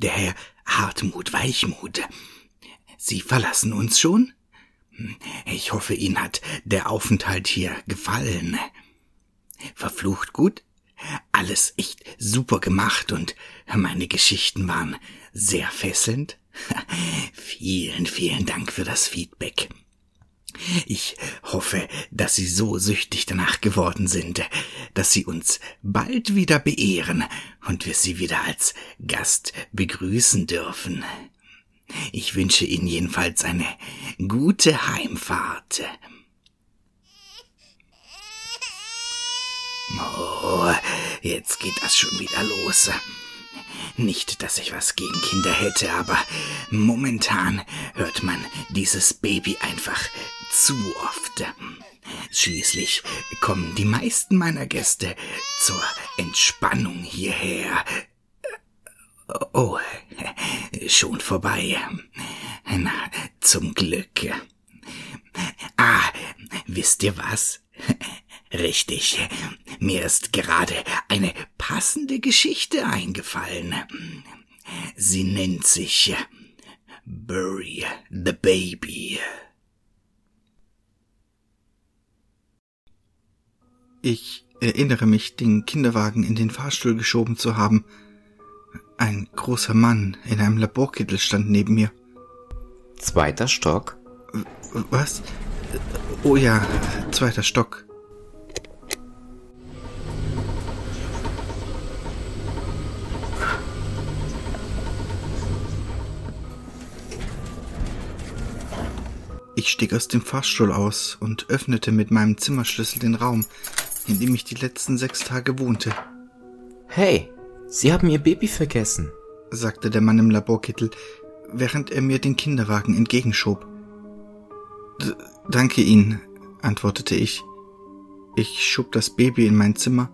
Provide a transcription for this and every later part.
der Herr Hartmut Weichmut. Sie verlassen uns schon? Ich hoffe, Ihnen hat der Aufenthalt hier gefallen. Verflucht gut? Alles echt super gemacht und meine Geschichten waren sehr fesselnd. vielen, vielen Dank für das Feedback. Ich hoffe, dass Sie so süchtig danach geworden sind, dass Sie uns bald wieder beehren und wir Sie wieder als Gast begrüßen dürfen. Ich wünsche Ihnen jedenfalls eine gute Heimfahrt. Oh, jetzt geht das schon wieder los. Nicht, dass ich was gegen Kinder hätte, aber momentan hört man dieses Baby einfach zu oft. Schließlich kommen die meisten meiner Gäste zur Entspannung hierher. Oh, schon vorbei. Na, zum Glück. Ah, wisst ihr was? Richtig, mir ist gerade eine passende Geschichte eingefallen. Sie nennt sich Bury the Baby. Ich erinnere mich, den Kinderwagen in den Fahrstuhl geschoben zu haben. Ein großer Mann in einem Laborkittel stand neben mir. Zweiter Stock? Was? Oh ja, zweiter Stock. Ich stieg aus dem Fahrstuhl aus und öffnete mit meinem Zimmerschlüssel den Raum, in dem ich die letzten sechs Tage wohnte. Hey, Sie haben Ihr Baby vergessen, sagte der Mann im Laborkittel, während er mir den Kinderwagen entgegenschob. D danke Ihnen, antwortete ich. Ich schob das Baby in mein Zimmer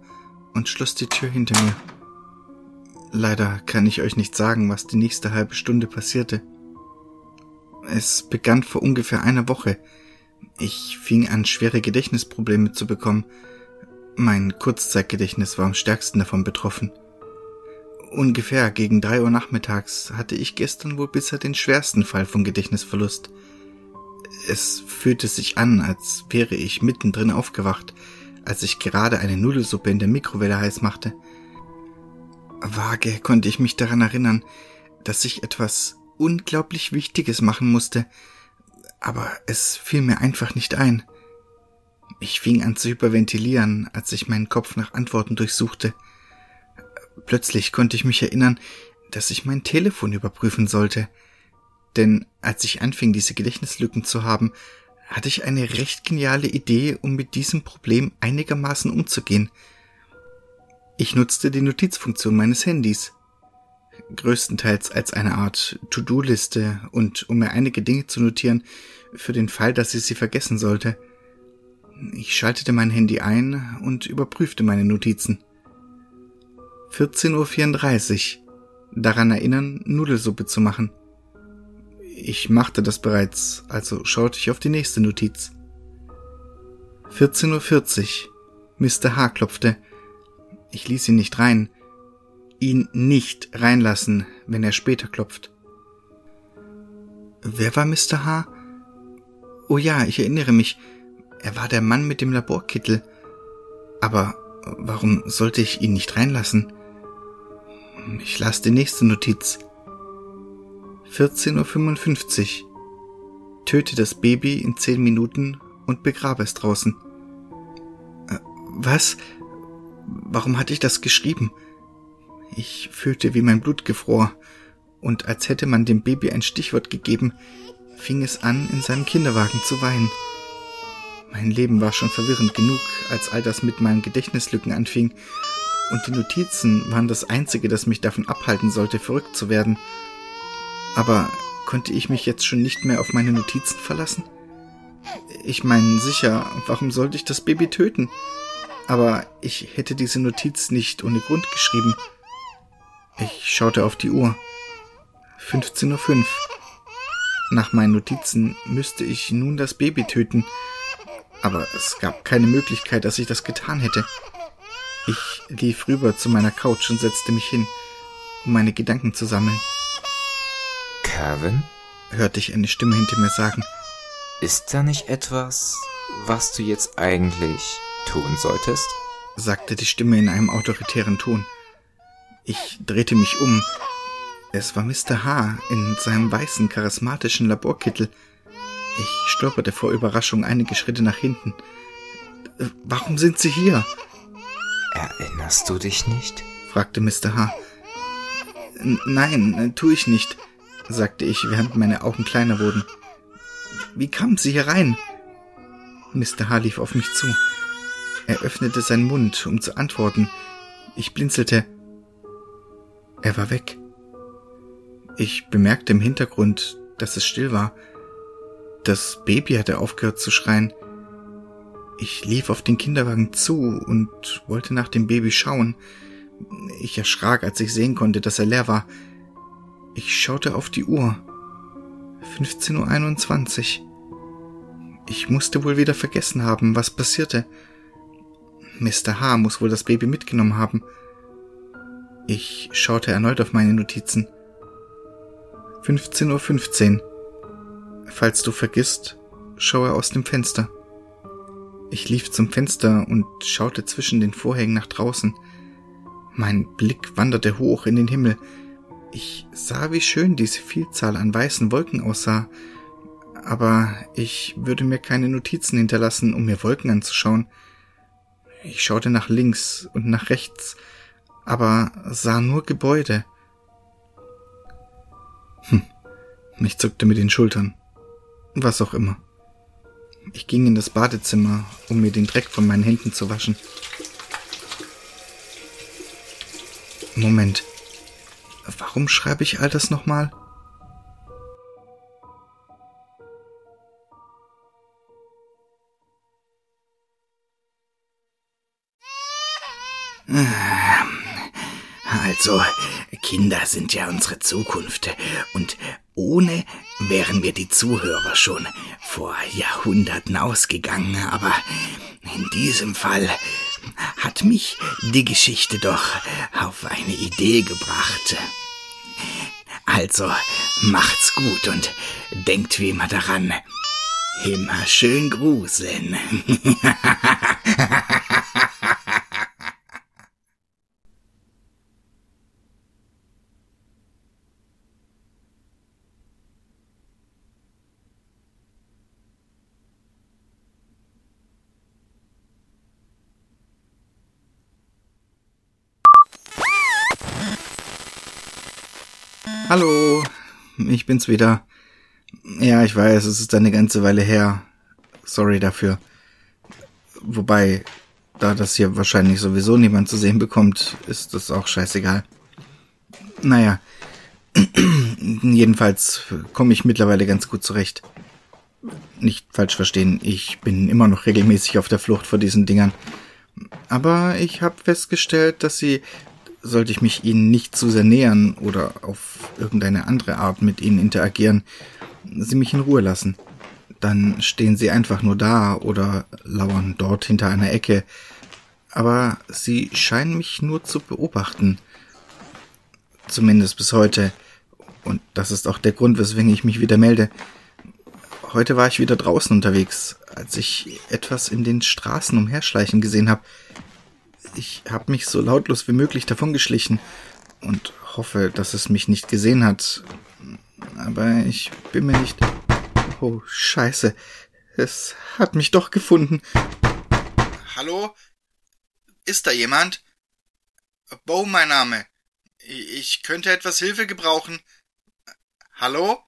und schloss die Tür hinter mir. Leider kann ich euch nicht sagen, was die nächste halbe Stunde passierte. Es begann vor ungefähr einer Woche. Ich fing an, schwere Gedächtnisprobleme zu bekommen. Mein Kurzzeitgedächtnis war am stärksten davon betroffen. Ungefähr gegen drei Uhr nachmittags hatte ich gestern wohl bisher den schwersten Fall von Gedächtnisverlust. Es fühlte sich an, als wäre ich mittendrin aufgewacht, als ich gerade eine Nudelsuppe in der Mikrowelle heiß machte. Vage konnte ich mich daran erinnern, dass ich etwas unglaublich Wichtiges machen musste, aber es fiel mir einfach nicht ein. Ich fing an zu hyperventilieren, als ich meinen Kopf nach Antworten durchsuchte. Plötzlich konnte ich mich erinnern, dass ich mein Telefon überprüfen sollte. Denn als ich anfing, diese Gedächtnislücken zu haben, hatte ich eine recht geniale Idee, um mit diesem Problem einigermaßen umzugehen. Ich nutzte die Notizfunktion meines Handys größtenteils als eine Art To-Do-Liste und um mir einige Dinge zu notieren, für den Fall, dass ich sie vergessen sollte. Ich schaltete mein Handy ein und überprüfte meine Notizen. 14.34 Uhr. Daran erinnern, Nudelsuppe zu machen. Ich machte das bereits, also schaute ich auf die nächste Notiz. 14.40 Uhr. Mr. H. klopfte. Ich ließ ihn nicht rein, ihn nicht reinlassen, wenn er später klopft. Wer war Mr. H? Oh ja, ich erinnere mich. Er war der Mann mit dem Laborkittel. Aber warum sollte ich ihn nicht reinlassen? Ich las die nächste Notiz. 14.55 Uhr. Töte das Baby in zehn Minuten und begrabe es draußen. Äh, was? Warum hatte ich das geschrieben? Ich fühlte, wie mein Blut gefror, und als hätte man dem Baby ein Stichwort gegeben, fing es an, in seinem Kinderwagen zu weinen. Mein Leben war schon verwirrend genug, als all das mit meinen Gedächtnislücken anfing, und die Notizen waren das Einzige, das mich davon abhalten sollte, verrückt zu werden. Aber konnte ich mich jetzt schon nicht mehr auf meine Notizen verlassen? Ich meine, sicher, warum sollte ich das Baby töten? Aber ich hätte diese Notiz nicht ohne Grund geschrieben. Ich schaute auf die Uhr. 15.05 Uhr. Nach meinen Notizen müsste ich nun das Baby töten, aber es gab keine Möglichkeit, dass ich das getan hätte. Ich lief rüber zu meiner Couch und setzte mich hin, um meine Gedanken zu sammeln. Kevin? hörte ich eine Stimme hinter mir sagen. Ist da nicht etwas, was du jetzt eigentlich tun solltest? sagte die Stimme in einem autoritären Ton. Ich drehte mich um. Es war Mr. H. in seinem weißen, charismatischen Laborkittel. Ich stolperte vor Überraschung einige Schritte nach hinten. Warum sind Sie hier? Erinnerst du dich nicht? fragte Mr. H. Nein, tu ich nicht, sagte ich, während meine Augen kleiner wurden. Wie kamen Sie hier rein? Mr. H. lief auf mich zu. Er öffnete seinen Mund, um zu antworten. Ich blinzelte. Er war weg. Ich bemerkte im Hintergrund, dass es still war. Das Baby hatte aufgehört zu schreien. Ich lief auf den Kinderwagen zu und wollte nach dem Baby schauen. Ich erschrak, als ich sehen konnte, dass er leer war. Ich schaute auf die Uhr. 15.21 Uhr. Ich musste wohl wieder vergessen haben, was passierte. Mr. H. muss wohl das Baby mitgenommen haben. Ich schaute erneut auf meine Notizen. 15.15 Uhr. 15. Falls du vergisst, schaue aus dem Fenster. Ich lief zum Fenster und schaute zwischen den Vorhängen nach draußen. Mein Blick wanderte hoch in den Himmel. Ich sah, wie schön diese Vielzahl an weißen Wolken aussah, aber ich würde mir keine Notizen hinterlassen, um mir Wolken anzuschauen. Ich schaute nach links und nach rechts, aber sah nur Gebäude. Hm. Ich zuckte mit den Schultern. Was auch immer. Ich ging in das Badezimmer, um mir den Dreck von meinen Händen zu waschen. Moment. Warum schreibe ich all das nochmal? Also, Kinder sind ja unsere Zukunft. Und ohne wären wir die Zuhörer schon vor Jahrhunderten ausgegangen. Aber in diesem Fall hat mich die Geschichte doch auf eine Idee gebracht. Also, macht's gut und denkt wie immer daran. Immer schön gruseln. Hallo, ich bin's wieder. Ja, ich weiß, es ist eine ganze Weile her. Sorry dafür. Wobei, da das hier wahrscheinlich sowieso niemand zu sehen bekommt, ist das auch scheißegal. Naja, jedenfalls komme ich mittlerweile ganz gut zurecht. Nicht falsch verstehen, ich bin immer noch regelmäßig auf der Flucht vor diesen Dingern. Aber ich habe festgestellt, dass sie sollte ich mich ihnen nicht zu sehr nähern oder auf irgendeine andere Art mit ihnen interagieren, sie mich in Ruhe lassen. Dann stehen sie einfach nur da oder lauern dort hinter einer Ecke. Aber sie scheinen mich nur zu beobachten. Zumindest bis heute. Und das ist auch der Grund, weswegen ich mich wieder melde. Heute war ich wieder draußen unterwegs, als ich etwas in den Straßen umherschleichen gesehen habe. Ich habe mich so lautlos wie möglich davongeschlichen und hoffe, dass es mich nicht gesehen hat. Aber ich bin mir nicht. Oh, scheiße. Es hat mich doch gefunden. Hallo? Ist da jemand? Bo, mein Name. Ich könnte etwas Hilfe gebrauchen. Hallo?